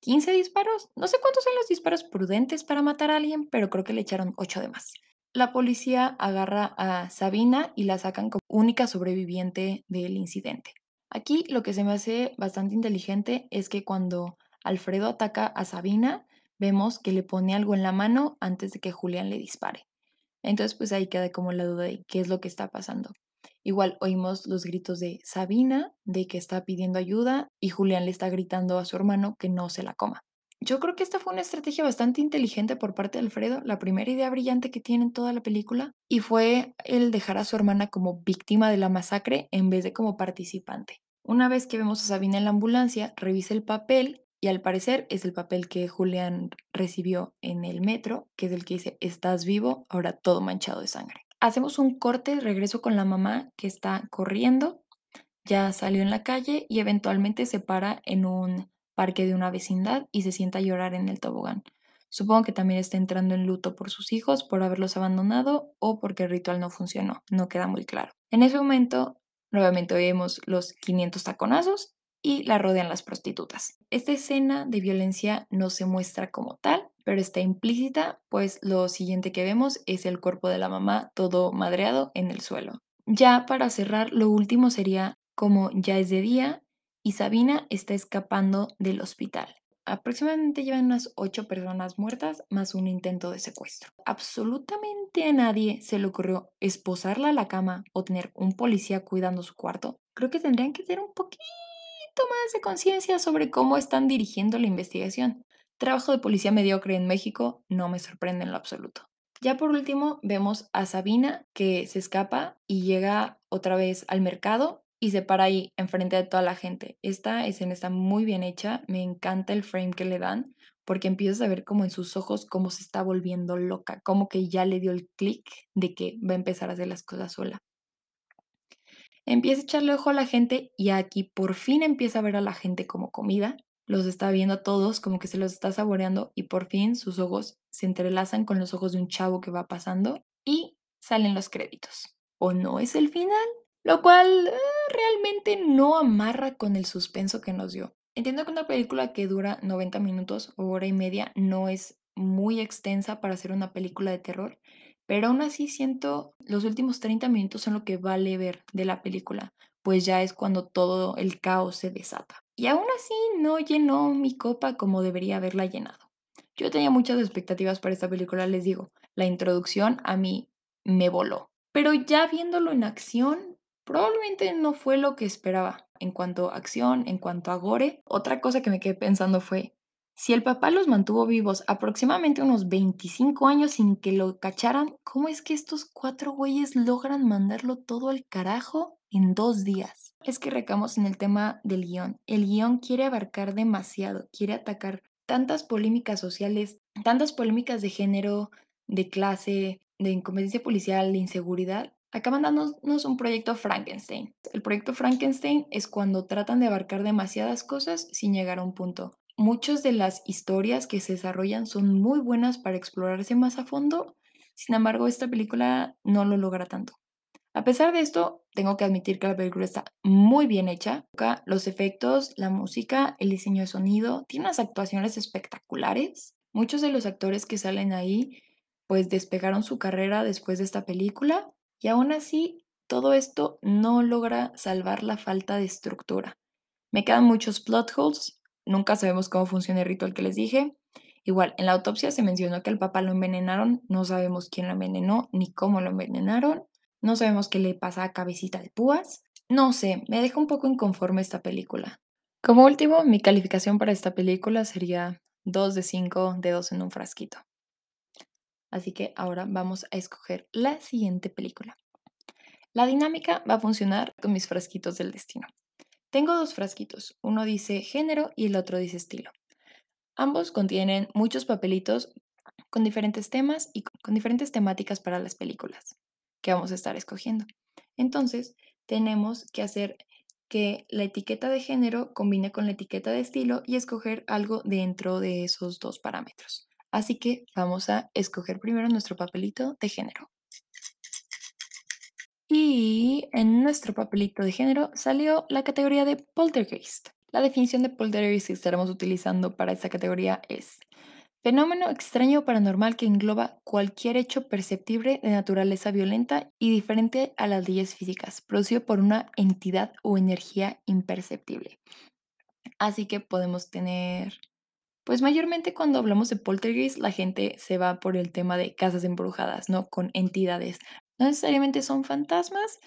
15 disparos. No sé cuántos son los disparos prudentes para matar a alguien, pero creo que le echaron 8 de más. La policía agarra a Sabina y la sacan como única sobreviviente del incidente. Aquí lo que se me hace bastante inteligente es que cuando Alfredo ataca a Sabina, vemos que le pone algo en la mano antes de que Julián le dispare. Entonces, pues ahí queda como la duda de qué es lo que está pasando. Igual oímos los gritos de Sabina, de que está pidiendo ayuda, y Julián le está gritando a su hermano que no se la coma. Yo creo que esta fue una estrategia bastante inteligente por parte de Alfredo, la primera idea brillante que tiene en toda la película, y fue el dejar a su hermana como víctima de la masacre en vez de como participante. Una vez que vemos a Sabina en la ambulancia, revisa el papel y al parecer es el papel que Julián recibió en el metro, que es el que dice, estás vivo, ahora todo manchado de sangre. Hacemos un corte, regreso con la mamá que está corriendo, ya salió en la calle y eventualmente se para en un parque de una vecindad y se sienta a llorar en el tobogán. Supongo que también está entrando en luto por sus hijos, por haberlos abandonado o porque el ritual no funcionó, no queda muy claro. En ese momento Nuevamente vemos los 500 taconazos y la rodean las prostitutas. Esta escena de violencia no se muestra como tal, pero está implícita, pues lo siguiente que vemos es el cuerpo de la mamá todo madreado en el suelo. Ya para cerrar, lo último sería como ya es de día y Sabina está escapando del hospital. Aproximadamente llevan unas ocho personas muertas más un intento de secuestro. Absolutamente a nadie se le ocurrió esposarla a la cama o tener un policía cuidando su cuarto. Creo que tendrían que tener un poquito más de conciencia sobre cómo están dirigiendo la investigación. Trabajo de policía mediocre en México no me sorprende en lo absoluto. Ya por último vemos a Sabina que se escapa y llega otra vez al mercado y se para ahí enfrente de toda la gente. Esta escena está muy bien hecha, me encanta el frame que le dan porque empiezas a ver como en sus ojos cómo se está volviendo loca, como que ya le dio el clic de que va a empezar a hacer las cosas sola. Empieza a echarle ojo a la gente y aquí por fin empieza a ver a la gente como comida. Los está viendo a todos como que se los está saboreando y por fin sus ojos se entrelazan con los ojos de un chavo que va pasando y salen los créditos. ¿O no es el final? lo cual eh, realmente no amarra con el suspenso que nos dio. Entiendo que una película que dura 90 minutos o hora y media no es muy extensa para hacer una película de terror, pero aún así siento los últimos 30 minutos son lo que vale ver de la película, pues ya es cuando todo el caos se desata. Y aún así no llenó mi copa como debería haberla llenado. Yo tenía muchas expectativas para esta película, les digo. La introducción a mí me voló. Pero ya viéndolo en acción, probablemente no fue lo que esperaba en cuanto a acción, en cuanto a gore. Otra cosa que me quedé pensando fue, si el papá los mantuvo vivos aproximadamente unos 25 años sin que lo cacharan, ¿cómo es que estos cuatro güeyes logran mandarlo todo al carajo en dos días? Es que recamos en el tema del guion. El guion quiere abarcar demasiado, quiere atacar tantas polémicas sociales, tantas polémicas de género, de clase, de incompetencia policial, de inseguridad, acaban dándonos un proyecto Frankenstein. El proyecto Frankenstein es cuando tratan de abarcar demasiadas cosas sin llegar a un punto. Muchas de las historias que se desarrollan son muy buenas para explorarse más a fondo, sin embargo esta película no lo logra tanto. A pesar de esto, tengo que admitir que la película está muy bien hecha. Los efectos, la música, el diseño de sonido, tiene unas actuaciones espectaculares. Muchos de los actores que salen ahí pues despegaron su carrera después de esta película y aún así, todo esto no logra salvar la falta de estructura. Me quedan muchos plot holes, nunca sabemos cómo funciona el ritual que les dije. Igual, en la autopsia se mencionó que al papá lo envenenaron, no sabemos quién lo envenenó ni cómo lo envenenaron, no sabemos qué le pasa a Cabecita de Púas. No sé, me deja un poco inconforme esta película. Como último, mi calificación para esta película sería 2 de 5 dedos en un frasquito. Así que ahora vamos a escoger la siguiente película. La dinámica va a funcionar con mis frasquitos del destino. Tengo dos frasquitos, uno dice género y el otro dice estilo. Ambos contienen muchos papelitos con diferentes temas y con diferentes temáticas para las películas que vamos a estar escogiendo. Entonces, tenemos que hacer que la etiqueta de género combine con la etiqueta de estilo y escoger algo dentro de esos dos parámetros. Así que vamos a escoger primero nuestro papelito de género. Y en nuestro papelito de género salió la categoría de poltergeist. La definición de poltergeist que estaremos utilizando para esta categoría es fenómeno extraño paranormal que engloba cualquier hecho perceptible de naturaleza violenta y diferente a las leyes físicas, producido por una entidad o energía imperceptible. Así que podemos tener pues mayormente cuando hablamos de poltergeist, la gente se va por el tema de casas embrujadas, ¿no? Con entidades. No necesariamente son fantasmas,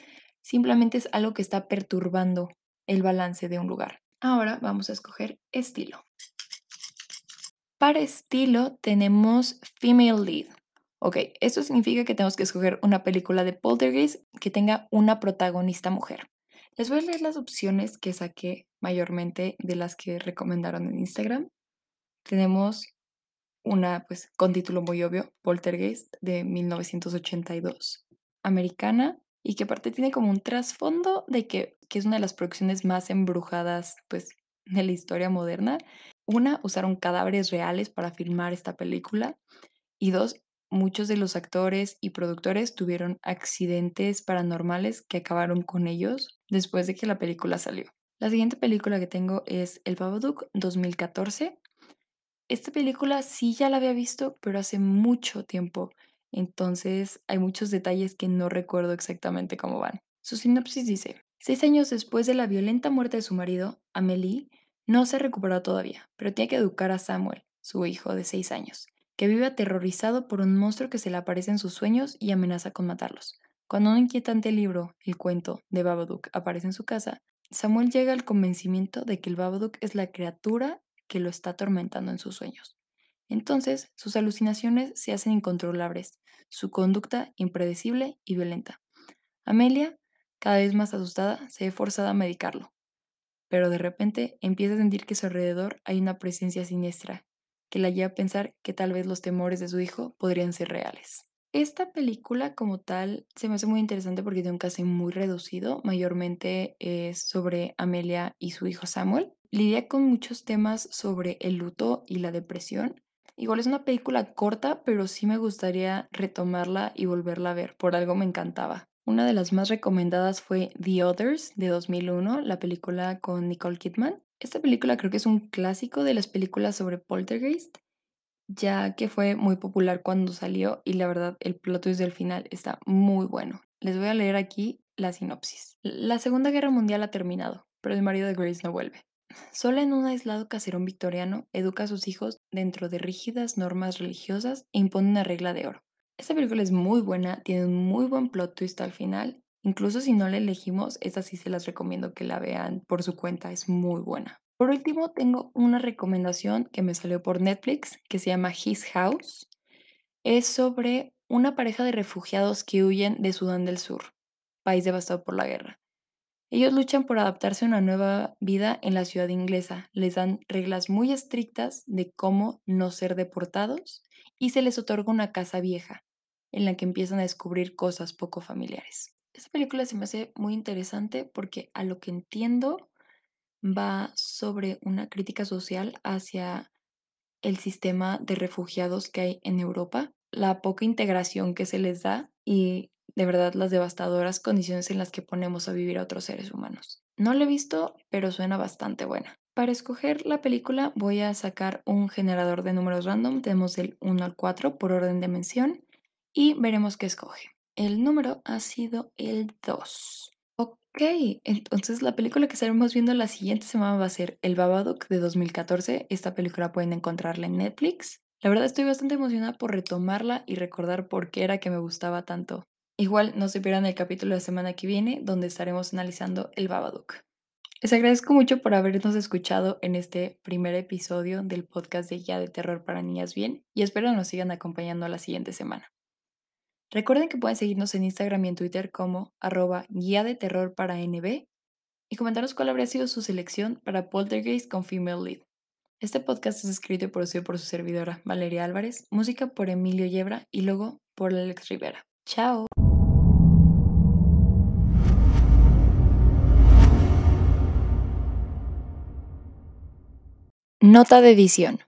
simplemente es algo que está perturbando el balance de un lugar. Ahora vamos a escoger estilo. Para estilo tenemos female lead. Ok, esto significa que tenemos que escoger una película de poltergeist que tenga una protagonista mujer. Les voy a leer las opciones que saqué mayormente de las que recomendaron en Instagram. Tenemos una, pues, con título muy obvio, Poltergeist, de 1982, americana, y que aparte tiene como un trasfondo de que, que es una de las producciones más embrujadas, pues, de la historia moderna. Una, usaron cadáveres reales para filmar esta película. Y dos, muchos de los actores y productores tuvieron accidentes paranormales que acabaron con ellos después de que la película salió. La siguiente película que tengo es El Babadook 2014. Esta película sí ya la había visto, pero hace mucho tiempo. Entonces hay muchos detalles que no recuerdo exactamente cómo van. Su sinopsis dice, seis años después de la violenta muerte de su marido, Amelie no se recuperó todavía, pero tiene que educar a Samuel, su hijo de seis años, que vive aterrorizado por un monstruo que se le aparece en sus sueños y amenaza con matarlos. Cuando un inquietante libro, el cuento de Babadook, aparece en su casa, Samuel llega al convencimiento de que el Babadook es la criatura que lo está atormentando en sus sueños. Entonces, sus alucinaciones se hacen incontrolables, su conducta impredecible y violenta. Amelia, cada vez más asustada, se ve forzada a medicarlo, pero de repente empieza a sentir que a su alrededor hay una presencia siniestra, que la lleva a pensar que tal vez los temores de su hijo podrían ser reales. Esta película como tal se me hace muy interesante porque tiene un caso muy reducido, mayormente es sobre Amelia y su hijo Samuel, lidia con muchos temas sobre el luto y la depresión. Igual es una película corta, pero sí me gustaría retomarla y volverla a ver, por algo me encantaba. Una de las más recomendadas fue The Others de 2001, la película con Nicole Kidman. Esta película creo que es un clásico de las películas sobre poltergeist, ya que fue muy popular cuando salió y la verdad el plot twist del final está muy bueno. Les voy a leer aquí la sinopsis. La Segunda Guerra Mundial ha terminado, pero el marido de Grace no vuelve. Solo en un aislado caserón victoriano educa a sus hijos dentro de rígidas normas religiosas e impone una regla de oro. Esta película es muy buena, tiene un muy buen plot twist al final. Incluso si no la elegimos, esta sí se las recomiendo que la vean por su cuenta, es muy buena. Por último, tengo una recomendación que me salió por Netflix que se llama His House. Es sobre una pareja de refugiados que huyen de Sudán del Sur, país devastado por la guerra. Ellos luchan por adaptarse a una nueva vida en la ciudad inglesa. Les dan reglas muy estrictas de cómo no ser deportados y se les otorga una casa vieja en la que empiezan a descubrir cosas poco familiares. Esta película se me hace muy interesante porque a lo que entiendo va sobre una crítica social hacia el sistema de refugiados que hay en Europa, la poca integración que se les da y de verdad las devastadoras condiciones en las que ponemos a vivir a otros seres humanos. No la he visto, pero suena bastante buena. Para escoger la película voy a sacar un generador de números random, tenemos del 1 al 4 por orden de mención y veremos qué escoge. El número ha sido el 2. Ok, entonces la película que estaremos viendo la siguiente semana va a ser El Babadook de 2014. Esta película pueden encontrarla en Netflix. La verdad estoy bastante emocionada por retomarla y recordar por qué era que me gustaba tanto. Igual no se pierdan el capítulo de la semana que viene donde estaremos analizando El Babadook. Les agradezco mucho por habernos escuchado en este primer episodio del podcast de Guía de Terror para Niñas Bien y espero nos sigan acompañando la siguiente semana. Recuerden que pueden seguirnos en Instagram y en Twitter como arroba guía de terror para NB y comentarnos cuál habría sido su selección para Poltergeist con Female Lead. Este podcast es escrito y producido por su servidora Valeria Álvarez, música por Emilio Yebra y luego por Alex Rivera. ¡Chao! Nota de edición.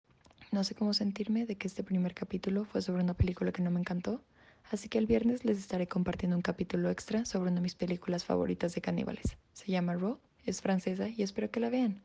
No sé cómo sentirme de que este primer capítulo fue sobre una película que no me encantó, así que el viernes les estaré compartiendo un capítulo extra sobre una de mis películas favoritas de caníbales. Se llama Raw, es francesa y espero que la vean.